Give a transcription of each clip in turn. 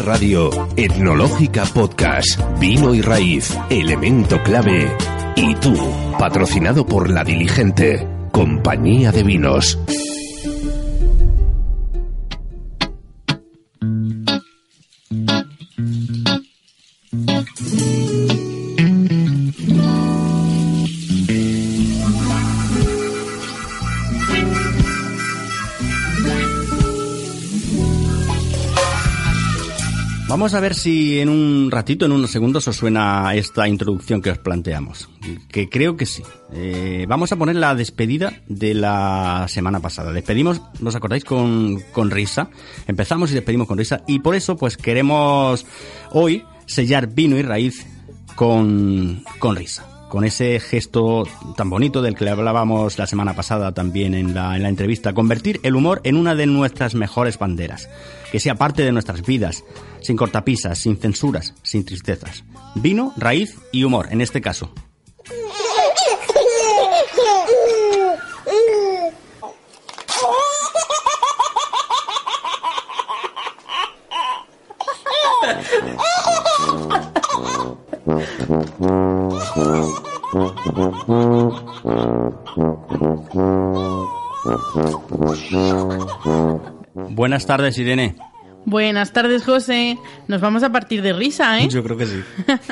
Radio? Etnológica Podcast, Vino y Raíz, Elemento Clave. Y tú, patrocinado por La Diligente, Compañía de Vinos. Vamos a ver si en un ratito, en unos segundos, os suena esta introducción que os planteamos. Que creo que sí. Eh, vamos a poner la despedida de la semana pasada. Despedimos, ¿nos acordáis? Con, con risa. Empezamos y despedimos con risa. Y por eso, pues queremos hoy sellar vino y raíz con, con risa con ese gesto tan bonito del que hablábamos la semana pasada también en la, en la entrevista, convertir el humor en una de nuestras mejores banderas, que sea parte de nuestras vidas, sin cortapisas, sin censuras, sin tristezas. Vino, raíz y humor, en este caso. Buenas tardes, Irene. Buenas tardes, José. Nos vamos a partir de risa, ¿eh? Yo creo que sí.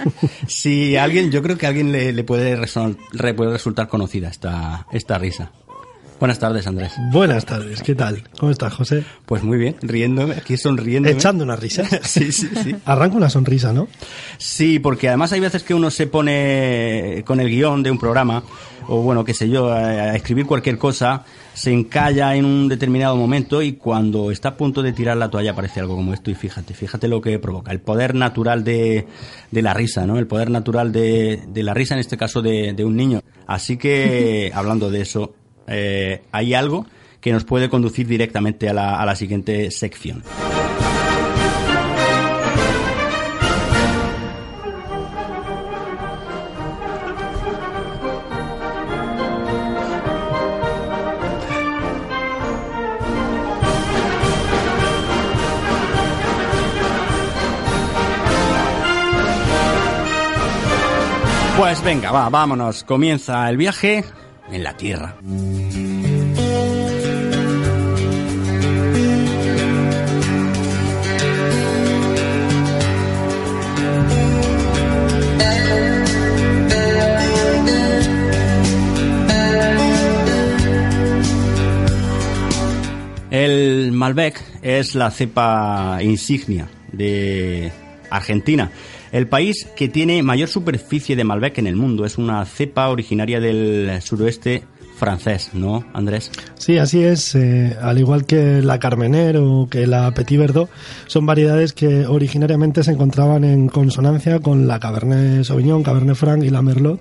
Si alguien, yo creo que a alguien le, le puede, re- puede resultar conocida esta, esta risa. Buenas tardes, Andrés. Buenas tardes, ¿qué tal? ¿Cómo estás, José? Pues muy bien, riéndome, aquí sonriéndome. Echando una risa. Sí, sí, sí. Arranca una sonrisa, ¿no? Sí, porque además hay veces que uno se pone con el guion de un programa, o bueno, qué sé yo, a, a escribir cualquier cosa, se encalla en un determinado momento y cuando está a punto de tirar la toalla aparece algo como esto y fíjate, fíjate lo que provoca. El poder natural de, de la risa, ¿no? El poder natural de, de la risa, en este caso de, de un niño. Así que, hablando de eso, eh, hay algo que nos puede conducir directamente a la, a la siguiente sección. Pues venga, va, vámonos. Comienza el viaje en la Tierra. El Malbec es la cepa insignia de Argentina. El país que tiene mayor superficie de Malbec en el mundo. Es una cepa originaria del suroeste francés, ¿no, Andrés? Sí, así es. eh, al igual que la Carmener o que la Petit Verdot, son variedades que originariamente se encontraban en consonancia con la Cabernet Sauvignon, Cabernet Franc y la Merlot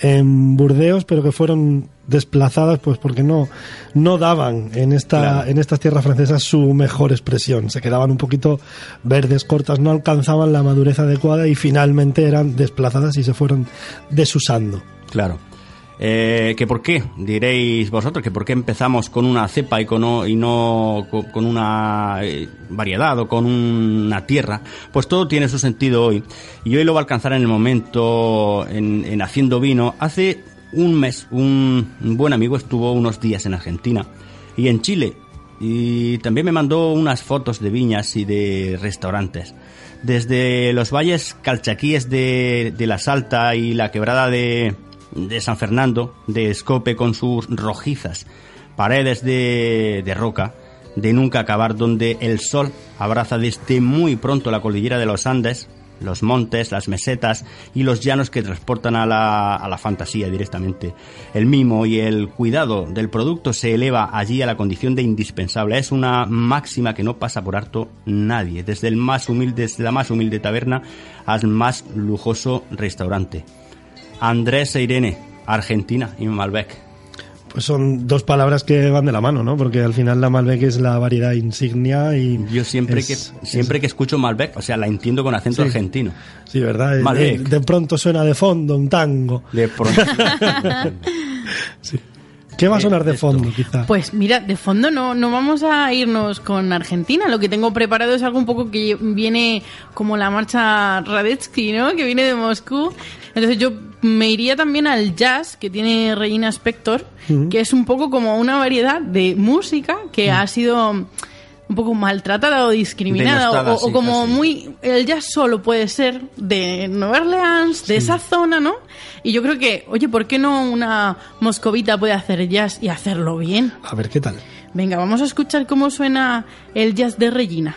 en Burdeos, pero que fueron desplazadas pues porque no no daban en esta Claro. en estas tierras francesas su mejor expresión se quedaban un poquito verdes cortas no alcanzaban la madurez adecuada y finalmente eran desplazadas y se fueron desusando Claro. Eh, ¿Que por qué? Diréis vosotros, que por qué empezamos con una cepa y, con, y no co- con una eh, variedad o con una tierra. Pues todo tiene su sentido hoy. Y hoy lo va a alcanzar en el momento en, en haciendo vino. Hace un mes un buen amigo estuvo unos días en Argentina y en Chile. Y también me mandó unas fotos de viñas y de restaurantes. Desde los valles calchaquíes de, de la Salta y la quebrada de, de San Fernando, de Escope con sus rojizas paredes de, roca, de nunca acabar, donde el sol abraza desde muy pronto la cordillera de los Andes, los montes, las mesetas y los llanos que transportan a la, a la fantasía directamente. El mimo y el cuidado del producto se eleva allí a la condición de indispensable. Es una máxima que no pasa por harto nadie, desde el más humilde, desde la más humilde taberna al más lujoso restaurante. Andrés e Irene, Argentina y Malbec. Pues son dos palabras que van de la mano, ¿no? Porque al final la Malbec es la variedad insignia y... Yo siempre es- que siempre que escucho Malbec, o sea, la entiendo con acento Sí. argentino. Sí, ¿verdad? De- Malbec. De, pronto suena de fondo un tango. De pronto. ¿Qué va a sonar de fondo, quizá? Pues mira, de fondo no, no vamos a irnos con Argentina. Lo que tengo preparado es algo un poco que viene como la marcha Radetzky, ¿no? Que viene de Moscú. Entonces yo me iría también al jazz que tiene Regina Spector, que es un poco como una variedad de música que ha sido un poco maltratada o discriminada o, o sí, como muy el jazz solo puede ser de Nueva Orleans, de esa zona, ¿no? Y yo creo que, oye, ¿por qué no una moscovita puede hacer jazz y hacerlo bien? A ver, ¿qué tal? Venga, vamos a escuchar cómo suena el jazz de Regina.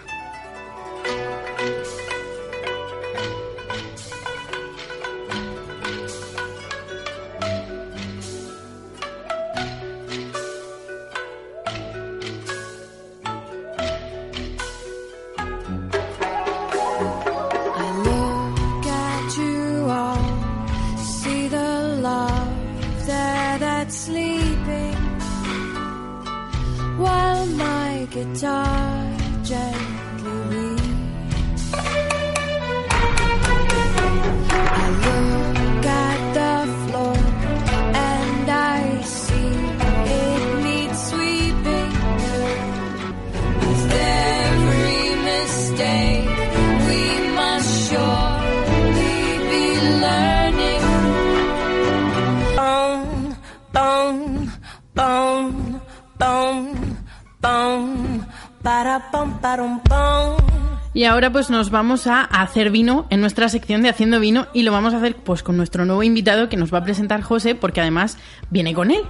Ahora pues nos vamos a hacer vino en nuestra sección de Haciendo Vino y lo vamos a hacer pues con nuestro nuevo invitado que nos va a presentar José porque además viene con él.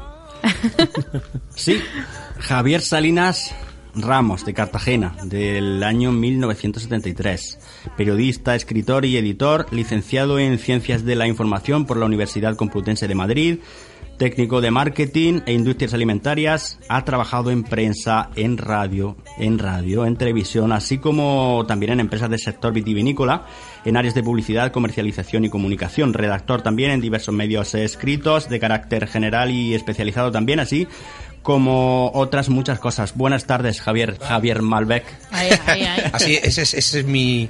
Sí, Javier Salinas Ramos, de Cartagena, del año 1973. Periodista, escritor y editor, licenciado en Ciencias de la Información por la Universidad Complutense de Madrid, técnico de marketing e industrias alimentarias, ha trabajado en prensa, en radio, en radio, en televisión, así como también en empresas del sector vitivinícola, en áreas de publicidad, comercialización y comunicación, redactor también en diversos medios escritos de carácter general y especializado también, así como otras muchas cosas. Buenas tardes, Javier, Javier Malbec. Así, ese es, ese es mi,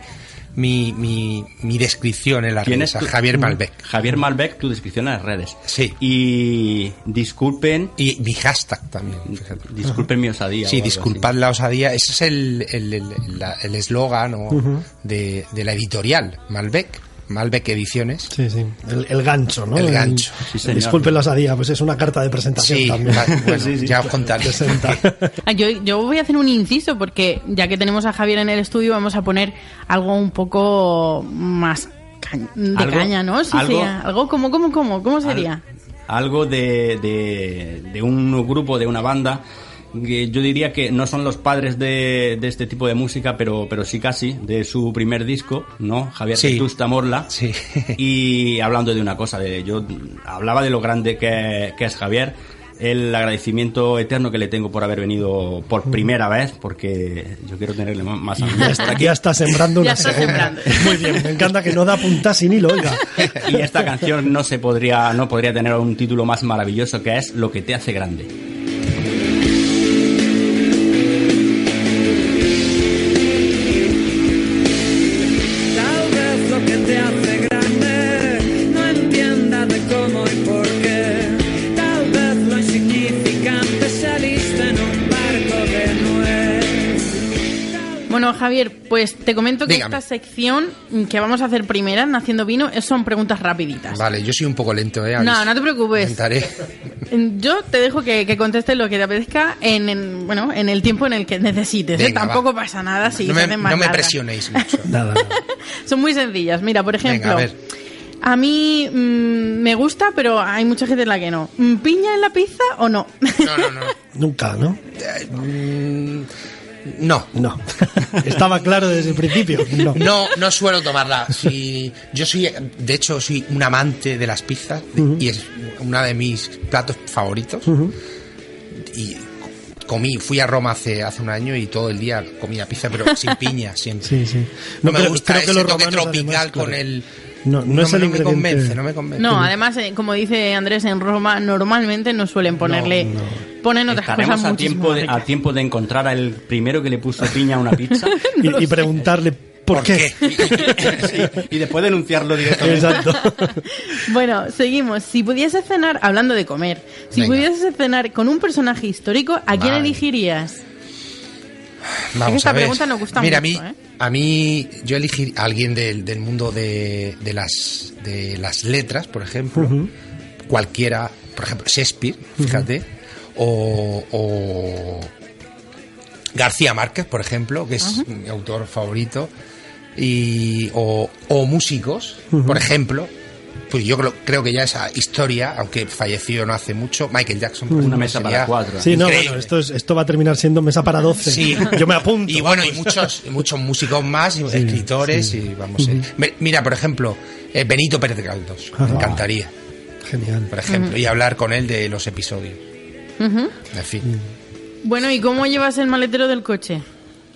mi, mi, mi descripción en las ¿Quién redes, es tu- Javier Malbec. Javier Malbec, tu descripción en las redes. Sí. Y disculpen, Y mi hashtag también, fíjate. disculpen mi osadía. Sí, disculpad así. la osadía. Ese es el el- el- la- el eslogan o de, de la editorial, Malbec. Malbec Ediciones. Sí, sí. El, el gancho, ¿no? El gancho. Sí, señor. Disculpen la osadía, pues es una carta de presentación Sí, también. bueno, ya os contaré. Ah, Yo, yo voy a hacer un inciso porque ya que tenemos a Javier en el estudio vamos a poner algo un poco más de Algo- caña, ¿no? Sí, algo- sí, algo como, como, como, ¿cómo sería? algo de, de, de un grupo, de una banda, yo diría que no son los padres de, de este tipo de música, pero, pero sí casi, de su primer disco, ¿no? Javier Sí. Vetusta Morla. Sí. Y hablando de una cosa, de, yo hablaba de lo grande que, que es Javier, el agradecimiento eterno que le tengo por haber venido por primera vez, porque yo quiero tenerle más, más Ya está, aquí. ya está sembrando Ya una está segunda. sembrando. Muy bien, me encanta que no da punta sin hilo, oiga. Y esta canción no se podría, no podría tener un título más maravilloso que es Lo que te hace grande. Javier, pues te comento que Dígame. esta sección que vamos a hacer primera en Haciendo Vino es- son preguntas rapiditas. Vale, yo soy un poco lento, ¿eh? No, no te preocupes. Intentaré. Yo te dejo que, que contestes lo que te apetezca en, en- bueno, en el tiempo en el que necesites. ¿eh? Tampoco va. pasa nada si no se me, hacen más no me largas. presionéis mucho. Nada, nada. Son muy sencillas. Mira, por ejemplo, Venga, a ver. a mí mm, me gusta, pero hay mucha gente en la que no. Mm, ¿Piña en la pizza o no? No, no, no. Nunca, ¿no? Mm, No. No. Estaba claro desde el principio. No. No, no suelo tomarla. Si, yo soy, de hecho, soy un amante de las pizzas y es uno de mis platos favoritos. Y comí, fui a Roma hace, hace un año y todo el día comía pizza, pero sin piña siempre. Sí, sí. No, No, me creo- gusta creo que ese los toque tropical además, con el... No, no es el me ingrediente. convence, no me convence. No, además, eh, como dice Andrés, en Roma normalmente no suelen ponerle. Ponen otras Estaremos cosas a tiempo, de, a tiempo de encontrar al primero que le puso piña a una pizza Y, y preguntarle por, qué. Sí, y después denunciarlo directamente. Exacto. Bueno, seguimos. Si pudieses cenar, hablando de comer, si Venga. pudieses cenar con un personaje histórico, ¿a quién Vale. elegirías? Vamos esta a ver. pregunta nos gusta Mira, mucho, a mí, ¿eh? a mí yo elegí a alguien del, del mundo de, de las de las letras, por ejemplo, cualquiera, por ejemplo, Shakespeare, fíjate, o, o García Márquez, por ejemplo, que es mi autor favorito, y, o, o músicos, por ejemplo. Pues yo creo, creo que ya esa historia, aunque falleció no hace mucho, Michael Jackson. por Una ejemplo, mesa para cuatro. Sí, no, bueno, esto, es, esto va a terminar siendo mesa para 12. Sí. Yo me apunto. Y bueno, y muchos, y muchos músicos más, y escritores, y vamos. eh. Mira, por ejemplo, eh, Benito Pérez Galdós. Me encantaría, Genial. por ejemplo, y hablar con él de los episodios. En fin. Bueno, ¿y cómo llevas el maletero del coche?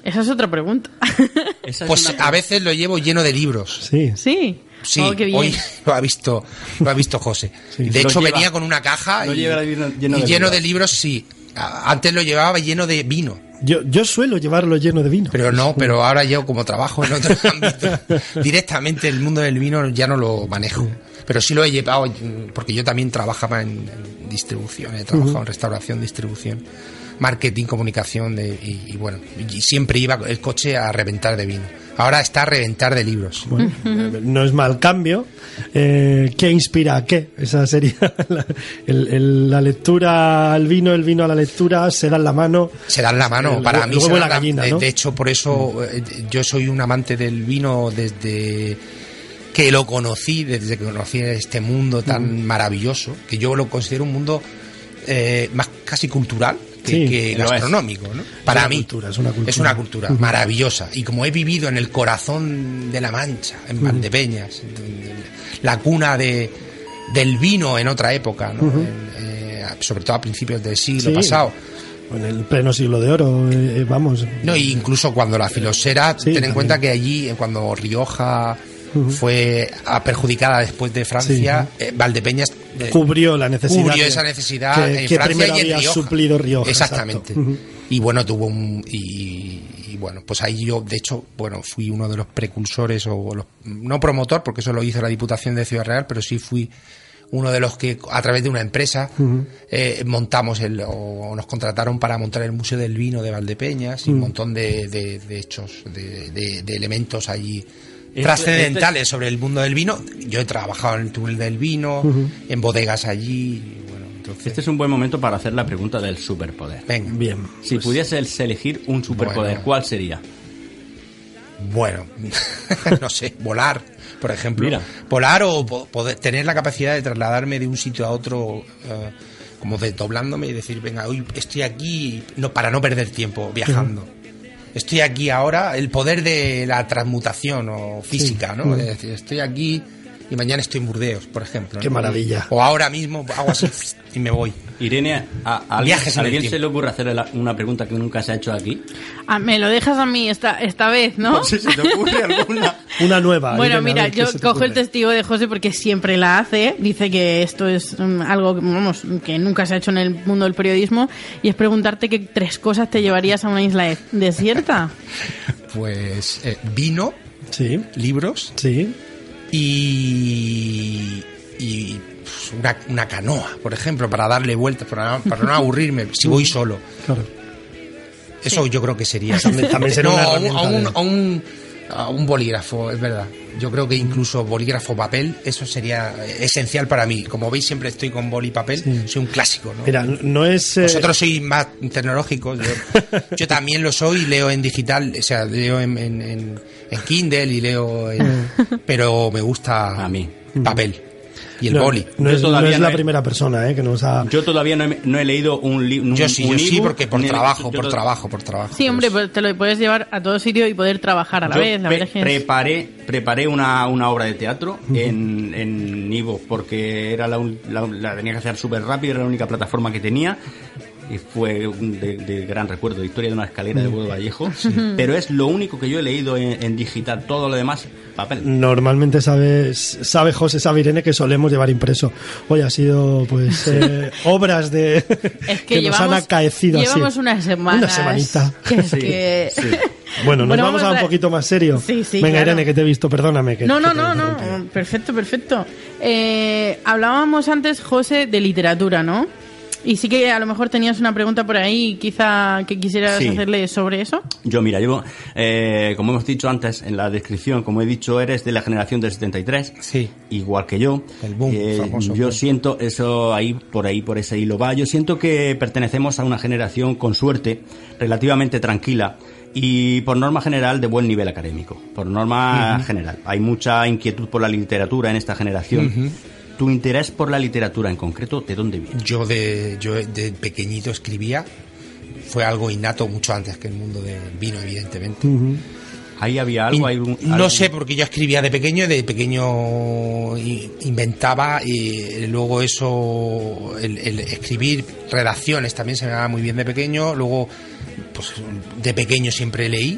Esa es otra pregunta. Esa es Pues una- a veces lo llevo lleno de libros. Sí. sí. Sí, Oh, qué bien. hoy lo ha visto, lo ha visto José. De hecho, lleva- venía con una caja y, lleno- lleno y de lleno libros. de libros, sí. Antes lo llevaba lleno de vino. Yo, yo suelo llevarlo lleno de vino. Pero no, pero ahora yo como trabajo en otro ámbito, directamente el mundo del vino ya no lo manejo. Pero sí lo he llevado, porque yo también trabajaba en, en distribución, he trabajado en restauración, distribución, marketing, comunicación, de, y, y bueno, y siempre iba el coche a reventar de vino. Ahora está a reventar de libros. Bueno, eh, no es mal cambio. Eh, ¿Qué inspira a qué? Esa sería la, el- el- la lectura al vino, el vino a la lectura, se dan la mano. Se dan la mano, El para mí se la la- gallina, de- ¿no? De hecho, por eso eh, yo soy un amante del vino desde que lo conocí, desde que conocí este mundo tan maravilloso, que yo lo considero un mundo eh, más casi cultural que, Sí, gastronómico, ¿no? Para mí cultura, es una cultura. es una cultura maravillosa y como he vivido en el corazón de la Mancha, en Valdepeñas, la cuna de del vino en otra época, ¿no? Eh, sobre todo a principios del siglo Sí. pasado. En el pleno siglo de oro, eh, eh, vamos. No, e incluso cuando la filosera, Sí, ten en también. cuenta que allí, cuando Rioja fue perjudicada después de Francia, eh, Valdepeñas eh, Cubrió la necesidad. cubrió esa necesidad que, en que Francia primero y en había Rioja. suplido Rioja. Exactamente. Y bueno, tuvo un. Y, y bueno, pues ahí yo, de hecho, bueno, fui uno de los precursores, o los, no promotor, porque eso lo hizo la Diputación de Ciudad Real, pero sí fui uno de los que a través de una empresa eh, montamos el, o nos contrataron para montar el Museo del Vino de Valdepeñas y un montón de, de- de hechos, de, elementos allí trascendentales sobre el mundo del vino. Yo he trabajado en el túnel del vino, en bodegas allí. bueno, entonces, Este es un buen momento para hacer la pregunta del superpoder. venga. Bien. Si pudieses elegir un superpoder, Bueno. ¿cuál sería? Bueno, no sé, volar, por ejemplo. Mira. Volar o po- poder tener la capacidad de trasladarme de un sitio a otro, eh, como desdoblándome y decir, venga, hoy estoy aquí no, para no perder tiempo viajando. Estoy aquí ahora, el poder de la transmutación o física, ¿no? Es decir, estoy aquí y mañana estoy en Burdeos, por ejemplo. Qué ¿no? maravilla. O ahora mismo hago así y me voy. Irene, ¿a, a alguien, a el alguien se le ocurre hacer la- una pregunta que nunca se ha hecho aquí? Ah, me lo dejas a mí esta, esta vez, ¿no? Si se te ocurre alguna. Una nueva. Bueno, Irene, a mira, yo cojo el ocurre. testigo de José porque siempre la hace. Dice que esto es mm, algo vamos, que nunca se ha hecho en el mundo del periodismo. Y es preguntarte qué tres cosas te llevarías a una isla de- desierta. Pues eh, vino, Sí, libros sí. Y, y pues, una, una canoa, por ejemplo, para darle vueltas, para, no- para no aburrirme, si voy solo. Claro. Eso yo creo que sería. También- también sería No, una a un, a un- a un bolígrafo, es verdad. Yo creo que incluso bolígrafo papel, eso sería esencial para mí. Como veis, siempre estoy con boli y papel, soy un clásico. ¿no? Mira, no es. eh, Vosotros sois más tecnológicos. Yo, yo también lo soy, leo en digital, o sea, leo en, en, en- en Kindle y leo en, Pero me gusta A mí. papel. Y el no, boli. No Yo es, no todavía es no la he- primera persona, ¿eh? Que nos ha... Yo todavía no he, no he leído un libro. Yo sí, yo sí, porque por trabajo, por trabajo trabajo, por trabajo. Sí, hombre, Pues, te lo puedes llevar a todo sitio y poder trabajar a la Yo vez. La pre- verdad es- preparé, preparé una, una obra de teatro en, en Ivo porque era la, la- la tenía que hacer súper rápido, era la única plataforma que tenía y fue un de, de gran recuerdo, historia de una escalera de Pueblo Vallejo, pero es lo único que yo he leído en, en digital, todo lo demás papel. Normalmente sabe, sabe José, sabe Irene que solemos llevar impreso. Hoy ha sido, pues, eh, obras de Es que, nos han acaecido llevamos así. unas semanas. Una semanita. que es Sí, que- sí. Bueno, nos vamos, a un poquito más serio. Sí, sí, Venga, claro. Irene, que te he visto, perdóname. Que, No, no, no, no. Perfecto, perfecto. Eh, hablábamos antes, José, de literatura, ¿no? Y sí que a lo mejor tenías una pregunta por ahí, quizá que quisieras Sí. hacerle sobre eso. Yo, mira, llevo, eh, como hemos dicho antes en la descripción, como he dicho, eres de la generación del 73, Sí. igual que yo. El boom, Eh, famoso yo boom. siento eso ahí, por ahí, por ese hilo va. Yo siento que pertenecemos a una generación con suerte, relativamente tranquila y por norma general de buen nivel académico. Por norma general. Hay mucha inquietud por la literatura en esta generación. ¿Tu interés por la literatura en concreto, de dónde viene? Yo de, yo de pequeñito escribía, fue algo innato mucho antes que el mundo del vino, evidentemente. Ahí había algo, hay un- No algo- sé, porque yo escribía de pequeño, de pequeño inventaba y luego eso, el, el escribir redacciones también se me daba muy bien de pequeño. Luego, pues de pequeño siempre leí,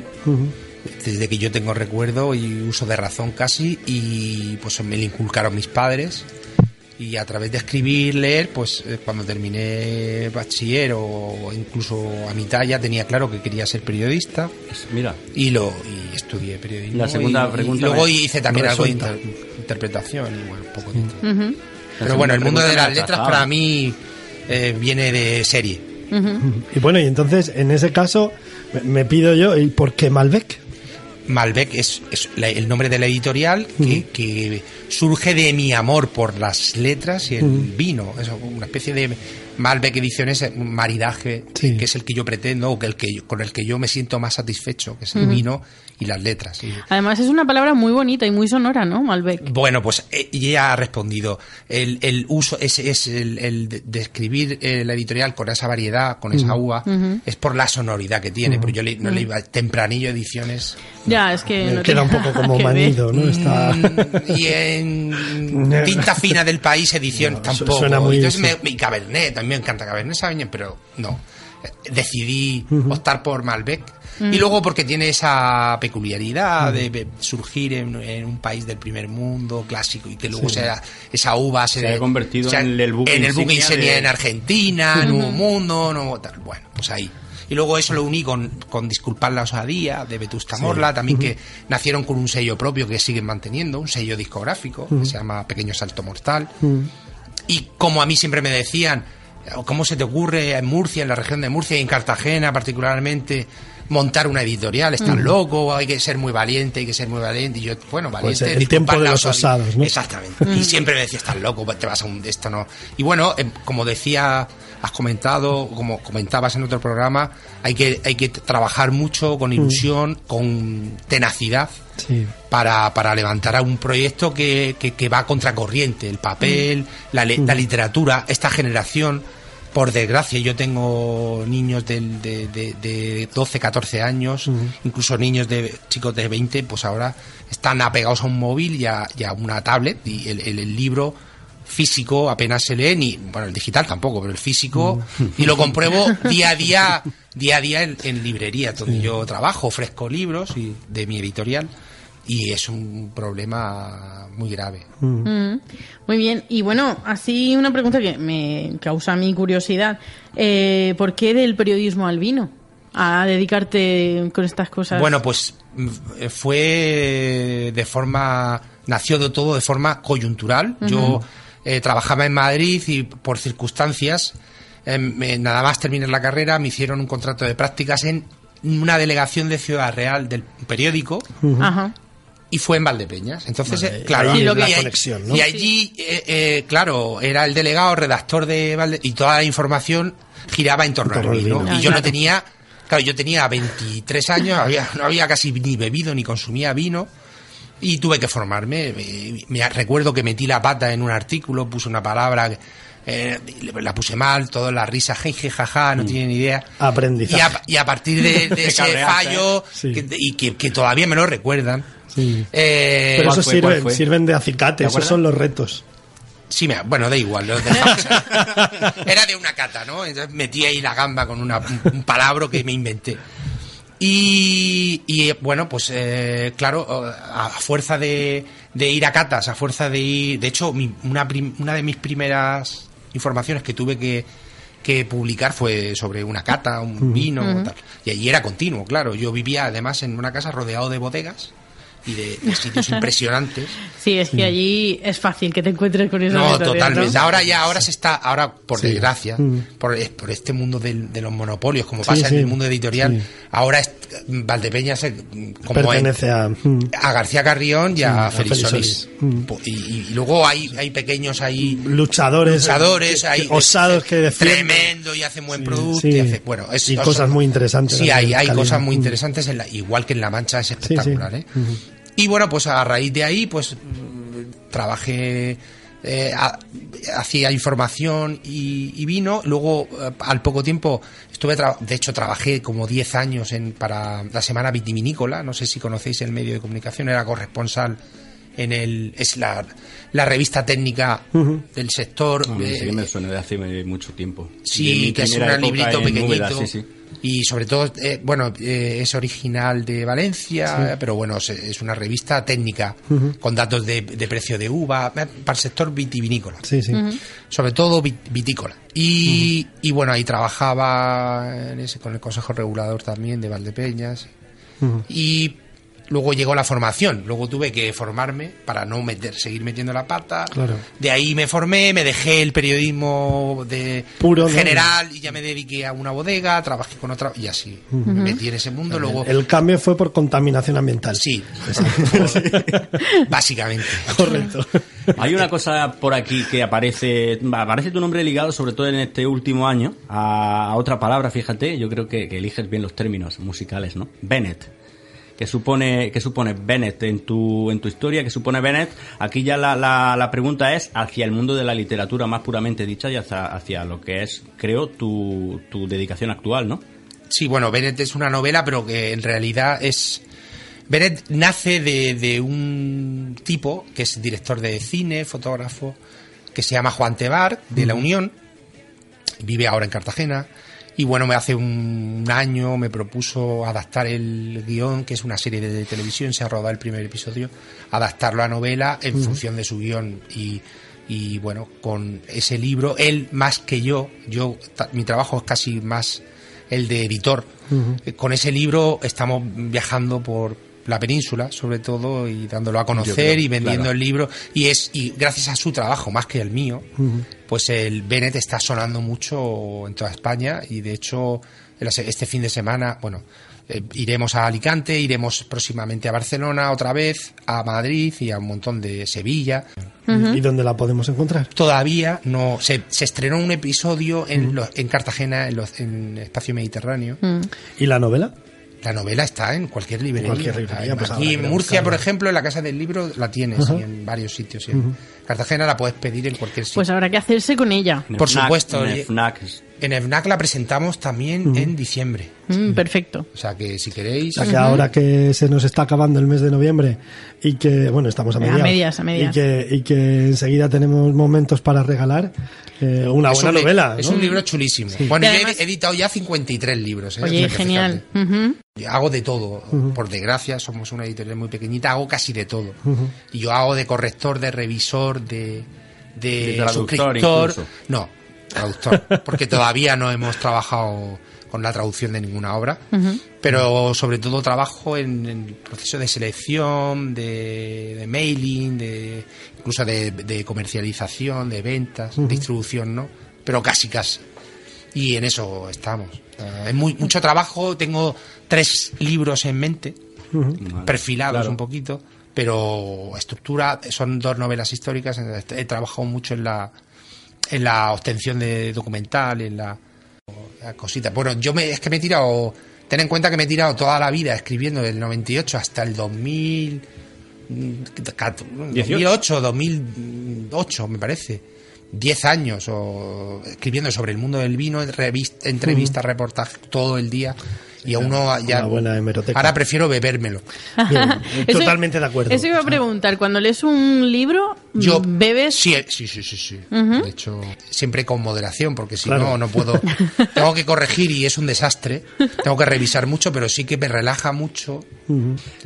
desde que yo tengo recuerdo y uso de razón casi, y pues me lo inculcaron mis padres. Y a través de escribir, leer, pues eh, cuando terminé bachiller o incluso a mitad ya tenía claro que quería ser periodista Mira, y lo y estudié periodismo. La segunda y- y pregunta luego me- hice también algo de resulta. inter- interpretación y bueno, un poco de Ujú, La Pero bueno, el mundo de las letras para mí eh, viene de serie. ujú. Y bueno, y entonces, en ese caso, me, me pido yo, ¿y por qué Malbec? Malbec es, es la- el nombre de la editorial que, que surge de mi amor por las letras y el vino. Es una especie de Malbec Ediciones, un maridaje Sí. que es el que yo pretendo o que el que yo- con el que yo me siento más satisfecho, que es el vino y las letras. Y- Además es una palabra muy bonita y muy sonora, ¿no? Malbec. Bueno, pues eh, ella ha respondido. El, el uso es, es el, el de- describir eh, la editorial con esa variedad, con esa uva, es por la sonoridad que tiene. Pero yo le- no le iba tempranillo ediciones. Ya, es que... No queda un poco como manido, ¿no? Está... Mm, y en tinta fina del país edición No, tampoco. suena muy- Entonces sí. me, y Cabernet, también me encanta Cabernet Sauvignon, pero no. Decidí optar por Malbec. Y luego porque tiene esa peculiaridad de de surgir en, en un país del primer mundo clásico y que luego sea, esa uva se, Se ha convertido en el buque en el buque insignia insignia de- en Argentina, Nuevo Mundo, nuevo tal. Bueno, pues ahí. Y luego eso lo uní con, con Disculpar la osadía de Vetusta Morla, también que nacieron con un sello propio que siguen manteniendo, un sello discográfico que se llama Pequeño Salto Mortal. Y como a mí siempre me decían, ¿cómo se te ocurre en Murcia, en la región de Murcia y en Cartagena particularmente, montar una editorial? Estás loco, hay que ser muy valiente, hay que ser muy valiente. Y yo, bueno, valiente. Pues el tiempo de los osados, ¿no? Exactamente. Y siempre me decía, estás loco, te vas a un esto no. Y bueno, em, como decía, has comentado, como comentabas en otro programa, hay que, hay que trabajar mucho con ilusión, con tenacidad Sí. para, para levantar a un proyecto que, que, que va a contracorriente. El papel, la, le- la literatura, esta generación, por desgracia, yo tengo niños del- de, de, de 12, 14 años, incluso niños de chicos de 20, pues ahora están apegados a un móvil y a, y a una tablet y el, el- el libro físico apenas se lee ni bueno el digital tampoco pero el físico y lo compruebo día a día día a día en, en librerías donde yo trabajo ofrezco libros y, de mi editorial y es un problema muy grave Mm, Muy bien. Y bueno, así una pregunta que me causa mi curiosidad. Eh, ¿Por qué del periodismo al vino? A dedicarte con estas cosas. Bueno, pues mm, eh, fue de forma, nació de todo de forma coyuntural. Yo eh, trabajaba en Madrid y por circunstancias, me- nada más terminar la carrera, me hicieron un contrato de prácticas en una delegación de Ciudad Real del periódico Ajá. y fue en Valdepeñas. Entonces, Vale, eh, claro, y que- ahí- conexión, ¿no? y allí, eh, eh, claro, era el delegado, redactor de Valde y toda la información giraba en torno, En torno al al vino. vino. Y yo no tenía, claro, yo tenía 23 años, había, no había casi ni bebido ni consumía vino. Y tuve que formarme. Me, me- recuerdo que metí la pata en un artículo, puse una palabra, eh, la puse mal, toda la risa, jeje, jaja, no tienen ni idea. Aprendizaje. Y a, y a partir de, ese fallo, Sí. que- y que, que todavía me lo recuerdan, Sí. eh, Pero ¿cuál eso fue? ¿Cuál sirven, sirven de acicate, ¿Te esos son los retos. Sí, me- bueno, da igual. lo. Era de una cata, ¿no? Entonces metí ahí la gamba con una, un, un palabra que me inventé. Y, y, bueno, pues eh, claro, a fuerza de, de ir a catas, a fuerza de ir... De hecho, mi- una, prim- una de mis primeras informaciones que tuve que, que publicar fue sobre una cata, un vino, tal. Y allí era continuo, claro. Yo vivía además en una casa rodeado de bodegas y de, de sitios impresionantes. Sí, es que allí es fácil que te encuentres con esa No, totalmente. ¿no? Ahora ya, ahora se está, ahora por Sí. desgracia, Mm. por, por este mundo del- de los monopolios, como Sí, pasa sí. en el mundo editorial, Sí. ahora es, se- como Pertenece a... mm, a García Carrión y a a Félix Solís. Mm. Y, y- y luego hay, hay pequeños ahí luchadores, luchadores, que- hay osados que defienden. tremendo y hacen buen Sí, producto sí. y hace, bueno, es, Y cosas muy interesantes Sí, de hay, hay calidad. cosas muy Mm. interesantes, en la- igual que en La Mancha es sí. espectacular, ¿eh? Y bueno, pues a raíz de ahí, pues trabajé, eh, ha- hacía información y, y vino. Luego, eh, al poco tiempo, estuve, tra- de hecho, trabajé como 10 años en, para la Semana Vitivinícola. No sé si conocéis el medio de comunicación, era corresponsal en el. Es la, la revista técnica del sector. No, eh, sí que me suena de hace mucho tiempo. Sí, que es un librito pequeñito. Sí, sí. Y sobre todo, eh, bueno, eh, es original de Valencia, pero bueno, es, es una revista técnica con datos de, de precio de uva eh, para el sector vitivinícola. Sí, sí. Sobre todo vit- vitícola. Y, y bueno, ahí trabajaba en ese, con el Consejo Regulador también de Valdepeñas. Y luego llegó la formación. Luego tuve que formarme para no meter, seguir metiendo la pata. Claro. De ahí me formé, me dejé el periodismo de Puro, ¿no? general y ya me dediqué a una bodega, trabajé con otra y así. Me metí en ese mundo. Luego, El cambio fue por contaminación ambiental. sí, básicamente. Correcto. Hay una cosa por aquí que aparece, aparece tu nombre ligado, sobre todo en este último año, a, a otra palabra, fíjate, yo creo que, que eliges bien los términos musicales, ¿no? Bennett. ¿Qué supone, qué supone Bennett en tu, en tu historia? ¿Qué supone Bennett? Aquí ya la, la, la pregunta es hacia el mundo de la literatura más puramente dicha y hacia, hacia lo que es, creo, tu, tu dedicación actual, ¿no? Sí, bueno, Bennett es una novela, pero que en realidad es. Bennett nace de, de un tipo que es director de cine, fotógrafo, que se llama Juan Tebar, de La Unión, vive ahora en Cartagena. Y bueno, me hace un año me propuso adaptar el guion, que es una serie de televisión, se ha rodado el primer episodio, adaptarlo a novela en función de su guion. Y, y bueno, con ese libro, él más que yo, yo mi trabajo es casi más el de editor. Eh, Con ese libro estamos viajando por la península, sobre todo, y dándolo a conocer creo, y vendiendo claro. el libro. Y es y gracias a su trabajo, más que el mío, pues el Bennett está sonando mucho en toda España y de hecho este fin de semana, bueno, eh, iremos a Alicante, iremos próximamente a Barcelona otra vez, a Madrid y a un montón de Sevilla. ¿Y dónde la podemos encontrar? Todavía no se, se estrenó un episodio en, los- en Cartagena, en, los, en Espacio Mediterráneo. ¿Y la novela? La novela está en cualquier librería. cualquier librería, pues Aquí en a Murcia, por ejemplo, en la Casa del Libro la tienes y en varios sitios. y En Cartagena la puedes pedir en cualquier sitio. Pues habrá que hacerse con ella. En Por FNAC, supuesto, en FNAC. En FNAC la presentamos también en diciembre. Mm, perfecto. O sea que si queréis... O sea que ahora que se nos está acabando el mes de noviembre y que, bueno, estamos a A mediados. medias, a medias. Y que, y que enseguida tenemos momentos para regalar eh, una es buena un novela. Es ¿no? un libro chulísimo. Bueno, Y yo he además- editado ya 53 libros. ¿eh? O Oye, genial. Ujú. Yo hago de todo. Por desgracia, somos una editorial muy pequeñita, hago casi de todo. Y yo hago de corrector, de revisor, de, de, De traductor suscriptor. incluso. No, traductor. Porque todavía no hemos trabajado con la traducción de ninguna obra. Pero sobre todo trabajo en, el proceso de selección, de, de mailing, de incluso de, de comercialización, de ventas, distribución, ¿no? Pero casi, casi. Y en eso estamos. Eh, Es muy, mucho trabajo. Tengo tres libros en mente, perfilados Claro. un poquito, pero estructura, son dos novelas históricas. He trabajado mucho en la, en la obtención de documental, en la, la cosita. Bueno, yo me, es que me he tirado, ten en cuenta que me he tirado toda la vida escribiendo del 98 hasta el 2000, 2008, 2008 me parece. 10 años o escribiendo sobre el mundo del vino, revista, entrevistas, reportajes, todo el día. Y a uno ya. Una buena hemeroteca. Ahora prefiero bebérmelo. Bien, Eso- totalmente de acuerdo. Eso iba a preguntar. Cuando lees un libro, Yo ¿bebes? Sí, eh, sí, sí, sí, sí. De hecho, siempre con moderación, porque si Claro. no, no puedo. Tengo que corregir y es un desastre. Tengo que revisar mucho, pero sí que me relaja mucho.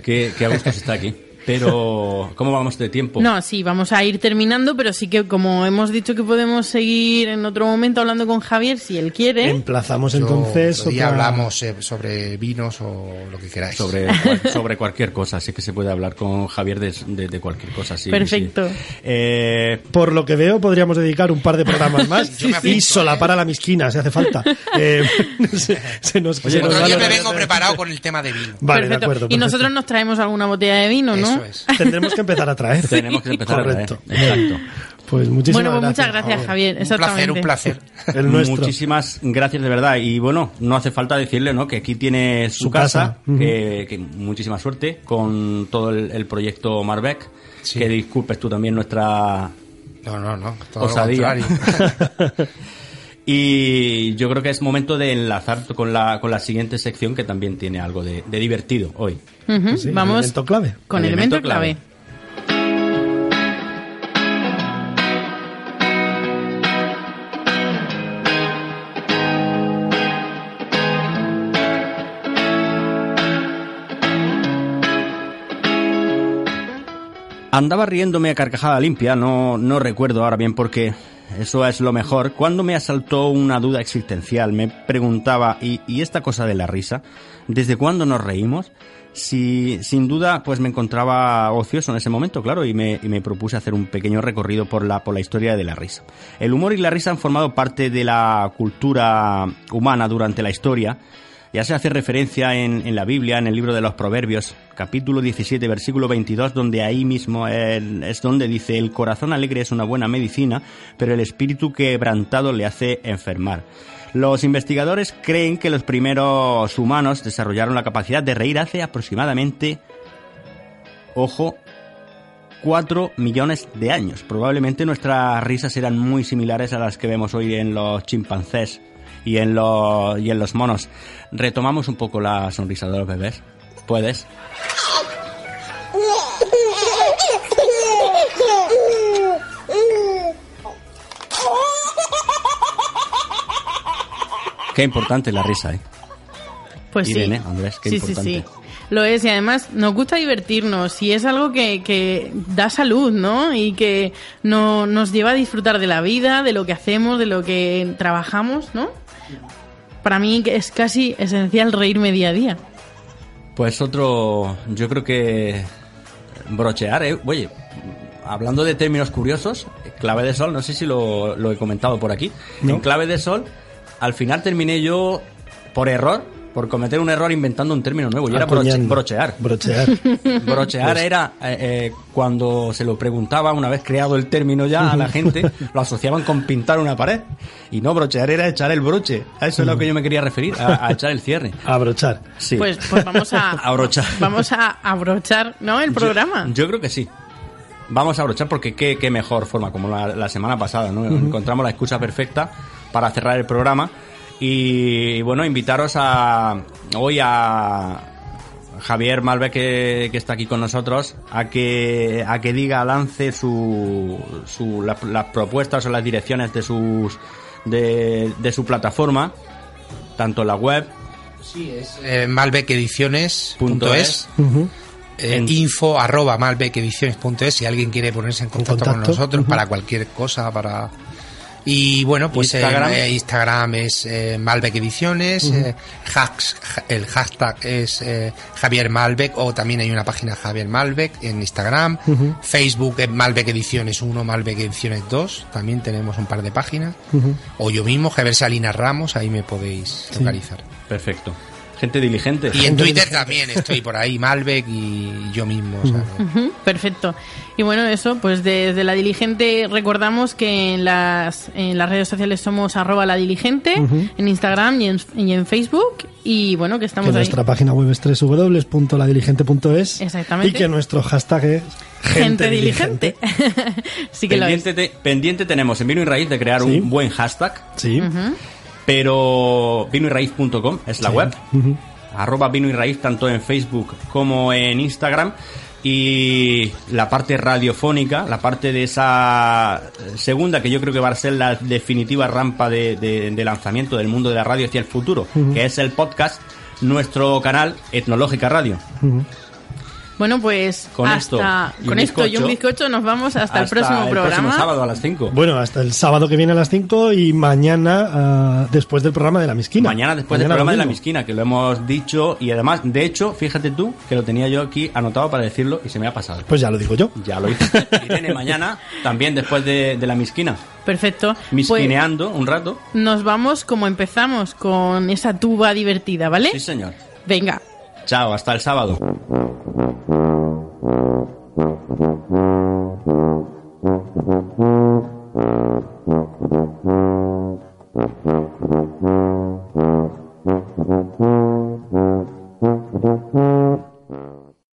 Que, que a gusto está aquí. Pero, ¿cómo vamos de tiempo? No, sí, vamos a ir terminando, pero sí que como hemos dicho que podemos seguir en otro momento hablando con Javier, si él quiere. Emplazamos Yo, entonces. otra- hablamos eh, sobre vinos o lo que queráis. Sobre, sobre cualquier cosa, así que se puede hablar con Javier de, de- de cualquier cosa. Sí, Perfecto. sí. Eh, Por lo que veo, podríamos dedicar un par de programas más apunto, y solapar ¿eh? a la misquina, si hace falta. Eh, se, se nos, se nos Otro va día lo- me vengo preparado con el tema de vino. Vale, de Perfecto. acuerdo. y nosotros perfecto. nos traemos alguna botella de vino, ¿no? Eso es. tendremos que empezar a traer. tenemos que empezar Correcto. a traer. Exacto. Pues muchísimas bueno, pues gracias. muchas gracias, Javier. Un placer, un placer. El nuestro. Muchísimas gracias de verdad. Y bueno, no hace falta decirle ¿no? que aquí tiene su, Su casa, casa. que, que muchísima suerte con todo el, el proyecto Marbec. Sí. Que disculpes tú también nuestra No, no, no. Todo lo osadía. contrario. Y yo creo que es momento de enlazar con la, con la siguiente sección que también tiene algo de, de divertido hoy. Sí, Vamos elemento clave. con Elemento elemento, clave. Andaba riéndome a carcajada limpia, no, no recuerdo ahora bien por qué. Eso es lo mejor. Cuando me asaltó una duda existencial, me preguntaba, ¿y, esta cosa de la risa? ¿Desde cuándo nos reímos? Si, sin duda, pues me encontraba ocioso en ese momento, claro, y me, propuse hacer un pequeño recorrido por la historia de la risa. El humor y la risa han formado parte de la cultura humana durante la historia, ya se hace referencia en, la Biblia, en el libro de los Proverbios, capítulo 17, versículo 22, donde ahí mismo es donde dice, el corazón alegre es una buena medicina, pero el espíritu quebrantado le hace enfermar. Los investigadores creen que los primeros humanos desarrollaron la capacidad de reír hace aproximadamente, ojo, 4 millones de años. Probablemente nuestras risas eran muy similares a las que vemos hoy en los chimpancés y en los, y en los monos. Retomamos un poco la sonrisa de los bebés. ¿Puedes? Qué importante la risa, ¿eh? Pues Irene, sí. Andrés, qué sí, importante. sí, sí. Lo es, y además nos gusta divertirnos, y es algo que, que da salud, ¿no? Y que no, nos lleva a disfrutar de la vida, de lo que hacemos, de lo que trabajamos, ¿no? Para mí es casi esencial reírme día a día. Pues otro, yo creo que brochear, ¿eh? Oye, hablando de términos curiosos, clave de sol, no sé si lo, lo he comentado por aquí. No. En clave de sol, al final terminé yo por error, por cometer un error inventando un término nuevo, y era broche- brochear. Brochear. Brochear era eh, eh, cuando se lo preguntaba, una vez creado el término ya a la gente, lo asociaban con pintar una pared. Y no, brochear era echar el broche. A eso es a lo que yo me quería referir, a, a echar el cierre. Abrochar. Sí. Pues, pues vamos a Abrochar. Vamos a abrochar, ¿no? El programa. Yo, yo creo que sí. Vamos a abrochar porque qué, qué mejor forma, como la, la semana pasada, ¿no? Encontramos la excusa perfecta para cerrar el programa. Y bueno, invitaros a hoy a Javier Malve que, que está aquí con nosotros a que a que diga, lance su, su la- las propuestas o las direcciones de sus de, de su plataforma, tanto en la web, Sí, es eh, malbecediciones.es. Punto es. Ujú. Eh, En- info arroba malbecediciones.es si alguien quiere ponerse en contacto, con nosotros para cualquier cosa para y bueno pues eh, Instagram. eh, Instagram es eh, Malbec Ediciones eh, hacks- el hashtag es eh, Javier Malbec o también hay una página Javier Malbec en Instagram. Facebook es Malbec Ediciones 1 Malbec Ediciones 2 también tenemos un par de páginas o yo mismo Javier Salinas Ramos ahí me podéis localizar perfecto. Gente diligente. y en Twitter también estoy por ahí Malbec y yo mismo o sea, que- Ujú, Perfecto. Y bueno, eso, pues desde la diligente recordamos que en las, en las redes sociales somos arroba la diligente, en Instagram y en, y en Facebook. Y bueno, que Que estamos ahí. nuestra página web es www.ladiligente.es. Exactamente. Y que nuestro hashtag es Gente diligente. sí que lo es. pendiente, te- pendiente tenemos en Vino y Raíz de crear Sí. un buen hashtag, Sí. Pero vinoyraíz.com es la Sí. web. Arroba vino y raíz tanto en Facebook como en Instagram y la parte radiofónica, la parte de esa segunda que yo creo que va a ser la definitiva rampa de, de- de lanzamiento del mundo de la radio hacia el futuro, que es el podcast, nuestro canal Etnológica Radio. Bueno, pues Con hasta esto y un con esto y un bizcocho, nos vamos hasta, el próximo el programa. próximo sábado a las 5. Bueno, hasta el sábado que viene a las 5 y mañana ah, después del programa de la Misquina. Mañana después del programa de la. Misquina, que lo hemos dicho y además, de hecho, fíjate tú que lo tenía yo aquí anotado para decirlo y se me ha pasado. Pues ya lo digo yo. Ya lo hice. Irene mañana, también después de, de la misquina. Perfecto. Pues Misquineando un rato. nos vamos como empezamos, con esa tuba divertida, ¿vale? Sí, señor. Venga. Chao, hasta el sábado.